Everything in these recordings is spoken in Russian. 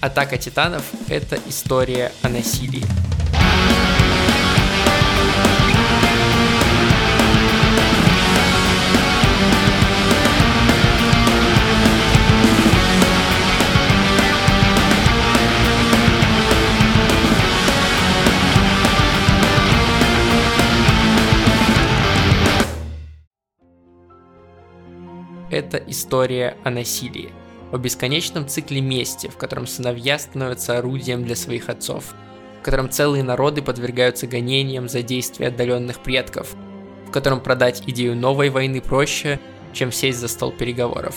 Атака титанов – это история о насилии. это история о насилии, о бесконечном цикле мести, в котором сыновья становятся орудием для своих отцов, в котором целые народы подвергаются гонениям за действия отдаленных предков, в котором продать идею новой войны проще, чем сесть за стол переговоров.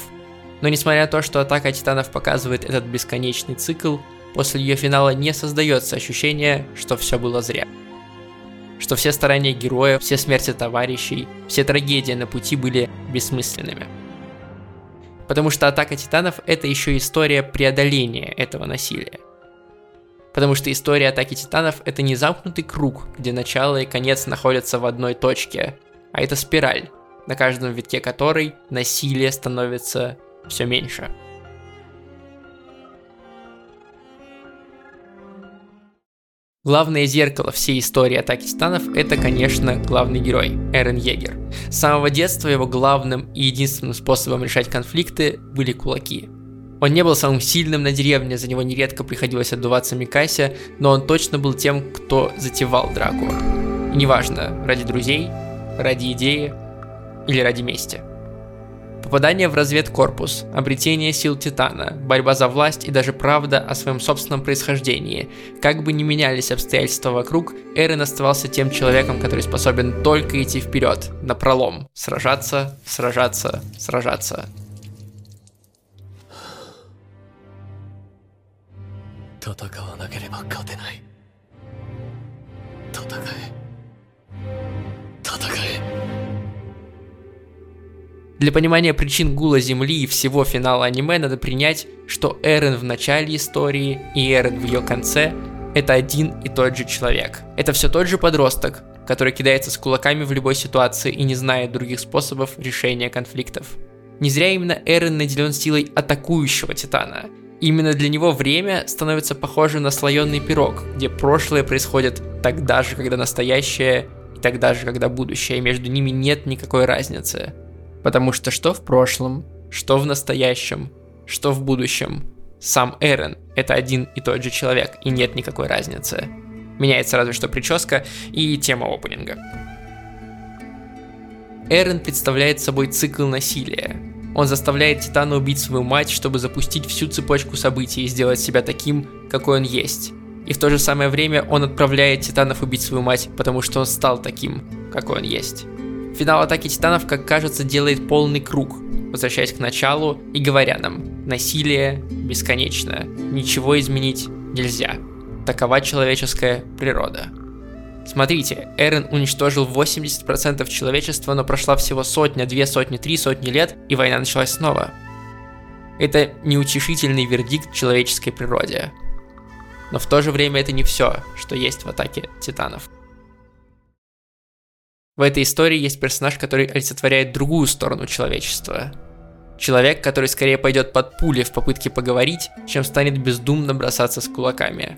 Но несмотря на то, что Атака Титанов показывает этот бесконечный цикл, после ее финала не создается ощущение, что все было зря. Что все старания героев, все смерти товарищей, все трагедии на пути были бессмысленными – Потому что Атака Титанов это еще история преодоления этого насилия. Потому что история Атаки Титанов это не замкнутый круг, где начало и конец находятся в одной точке, а это спираль, на каждом витке которой насилие становится все меньше. Главное зеркало всей истории атаки титанов – это, конечно, главный герой – Эрен Егер. С самого детства его главным и единственным способом решать конфликты были кулаки. Он не был самым сильным на деревне, за него нередко приходилось отдуваться Микасе, но он точно был тем, кто затевал драку. И неважно, ради друзей, ради идеи или ради мести – Попадание в разведкорпус, обретение сил Титана, борьба за власть и даже правда о своем собственном происхождении. Как бы ни менялись обстоятельства вокруг, Эрен оставался тем человеком, который способен только идти вперед, на пролом, сражаться, сражаться, сражаться. Татакава накереба катенай. Татакай. Для понимания причин гула Земли и всего финала аниме надо принять, что Эрен в начале истории и Эрен в ее конце – это один и тот же человек. Это все тот же подросток, который кидается с кулаками в любой ситуации и не знает других способов решения конфликтов. Не зря именно Эрен наделен силой атакующего Титана. Именно для него время становится похоже на слоеный пирог, где прошлое происходит тогда же, когда настоящее, и тогда же, когда будущее, и между ними нет никакой разницы. Потому что что в прошлом, что в настоящем, что в будущем, сам Эрен – это один и тот же человек, и нет никакой разницы. Меняется разве что прическа и тема опенинга. Эрен представляет собой цикл насилия. Он заставляет Титана убить свою мать, чтобы запустить всю цепочку событий и сделать себя таким, какой он есть. И в то же самое время он отправляет Титанов убить свою мать, потому что он стал таким, какой он есть. Финал атаки титанов, как кажется, делает полный круг, возвращаясь к началу и говоря нам, насилие бесконечно, ничего изменить нельзя. Такова человеческая природа. Смотрите, Эрен уничтожил 80% человечества, но прошла всего сотня, две сотни, три сотни лет, и война началась снова. Это неутешительный вердикт человеческой природе. Но в то же время это не все, что есть в атаке титанов. В этой истории есть персонаж, который олицетворяет другую сторону человечества. Человек, который скорее пойдет под пули в попытке поговорить, чем станет бездумно бросаться с кулаками.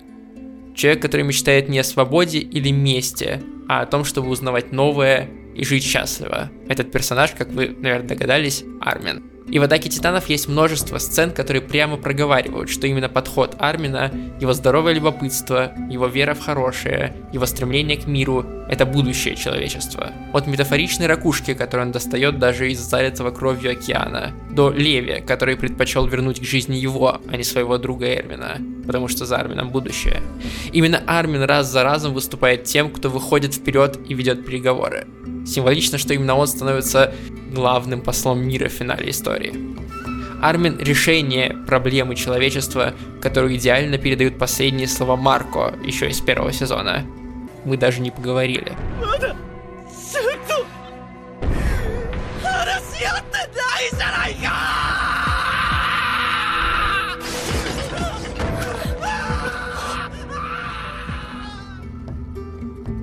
Человек, который мечтает не о свободе или мести, а о том, чтобы узнавать новое и жить счастливо. Этот персонаж, как вы, наверное, догадались, Армен. И в «Атаке титанов» есть множество сцен, которые прямо проговаривают, что именно подход Армина, его здоровое любопытство, его вера в хорошее, его стремление к миру – это будущее человечества. От метафоричной ракушки, которую он достает даже из залитого кровью океана, до Леви, который предпочел вернуть к жизни его, а не своего друга Эрмина, потому что за Армином будущее. Именно Армин раз за разом выступает тем, кто выходит вперед и ведет переговоры. Символично, что именно он становится главным послом мира в финале истории. Армин – решение проблемы человечества, которую идеально передают последние слова Марко еще из первого сезона. Мы даже не поговорили.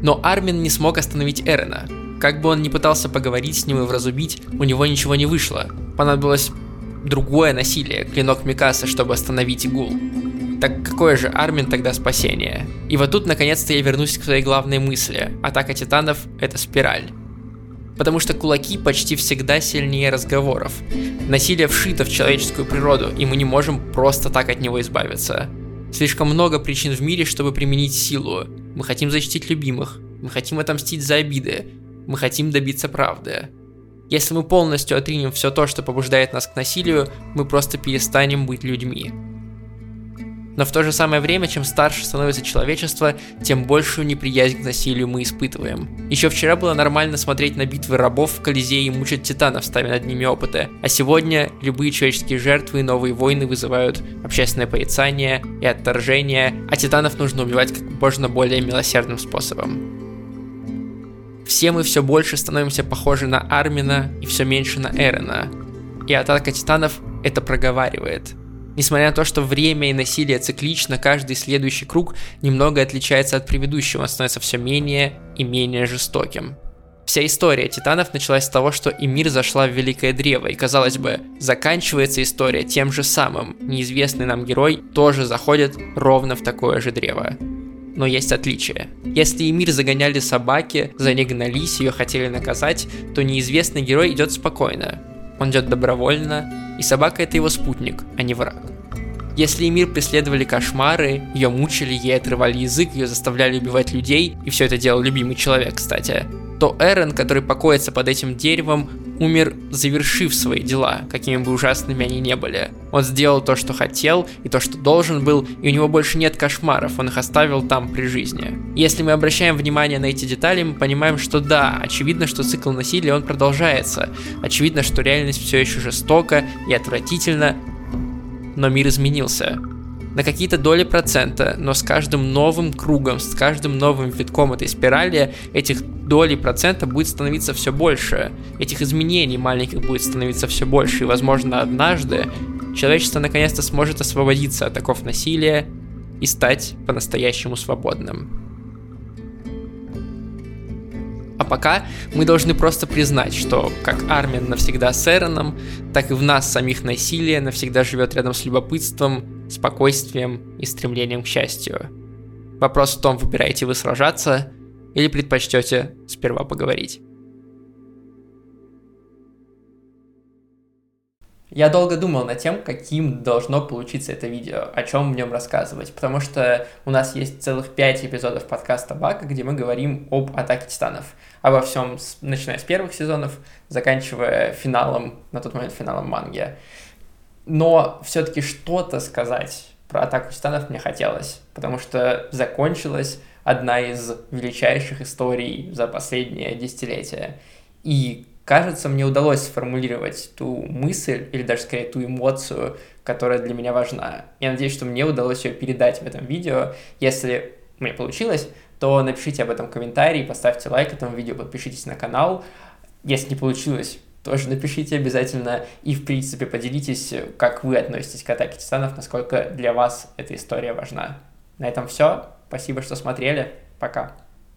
Но Армин не смог остановить Эрена, как бы он ни пытался поговорить с ним и вразубить, у него ничего не вышло. Понадобилось другое насилие, клинок Микаса, чтобы остановить Игул. Так какое же Армин тогда спасение? И вот тут наконец-то я вернусь к своей главной мысли. Атака титанов — это спираль. Потому что кулаки почти всегда сильнее разговоров. Насилие вшито в человеческую природу, и мы не можем просто так от него избавиться. Слишком много причин в мире, чтобы применить силу. Мы хотим защитить любимых, мы хотим отомстить за обиды, мы хотим добиться правды. Если мы полностью отринем все то, что побуждает нас к насилию, мы просто перестанем быть людьми. Но в то же самое время, чем старше становится человечество, тем большую неприязнь к насилию мы испытываем. Еще вчера было нормально смотреть на битвы рабов в Колизее и мучить титанов, ставя над ними опыты. А сегодня любые человеческие жертвы и новые войны вызывают общественное порицание и отторжение, а титанов нужно убивать как можно более милосердным способом. Все мы все больше становимся похожи на Армина и все меньше на Эрена. И атака титанов это проговаривает. Несмотря на то, что время и насилие циклично, каждый следующий круг немного отличается от предыдущего, он становится все менее и менее жестоким. Вся история титанов началась с того, что Эмир зашла в Великое Древо, и казалось бы, заканчивается история тем же самым. Неизвестный нам герой тоже заходит ровно в такое же древо. Но есть отличие. Если Эмир загоняли собаки, за ней гнались, ее хотели наказать, то неизвестный герой идет спокойно. Он идет добровольно, и собака это его спутник, а не враг. Если Эмир преследовали кошмары, ее мучили, ей отрывали язык, ее заставляли убивать людей, и все это делал любимый человек, кстати, то Эрен, который покоится под этим деревом, умер, завершив свои дела, какими бы ужасными они не были. Он сделал то, что хотел, и то, что должен был, и у него больше нет кошмаров, он их оставил там при жизни. Если мы обращаем внимание на эти детали, мы понимаем, что да, очевидно, что цикл насилия он продолжается. Очевидно, что реальность все еще жестока и отвратительна, но мир изменился. На какие-то доли процента, но с каждым новым кругом, с каждым новым витком этой спирали этих долей процента будет становиться все больше. Этих изменений маленьких будет становиться все больше. И, возможно, однажды человечество наконец-то сможет освободиться от оков насилия и стать по-настоящему свободным. А пока мы должны просто признать, что как Армин навсегда с Эроном, так и в нас самих насилие навсегда живет рядом с любопытством, спокойствием и стремлением к счастью. Вопрос в том, выбираете вы сражаться или предпочтете сперва поговорить. Я долго думал над тем, каким должно получиться это видео, о чем в нем рассказывать, потому что у нас есть целых пять эпизодов подкаста Бака, где мы говорим об атаке титанов, обо всем, начиная с первых сезонов, заканчивая финалом, на тот момент финалом манги. Но все-таки что-то сказать про атаку титанов мне хотелось, потому что закончилась одна из величайших историй за последнее десятилетие. И кажется, мне удалось сформулировать ту мысль, или даже скорее ту эмоцию, которая для меня важна. Я надеюсь, что мне удалось ее передать в этом видео. Если мне получилось, то напишите об этом комментарий, поставьте лайк этому видео, подпишитесь на канал. Если не получилось, тоже напишите обязательно и, в принципе, поделитесь, как вы относитесь к атаке титанов, насколько для вас эта история важна. На этом все. Спасибо, что смотрели. Пока.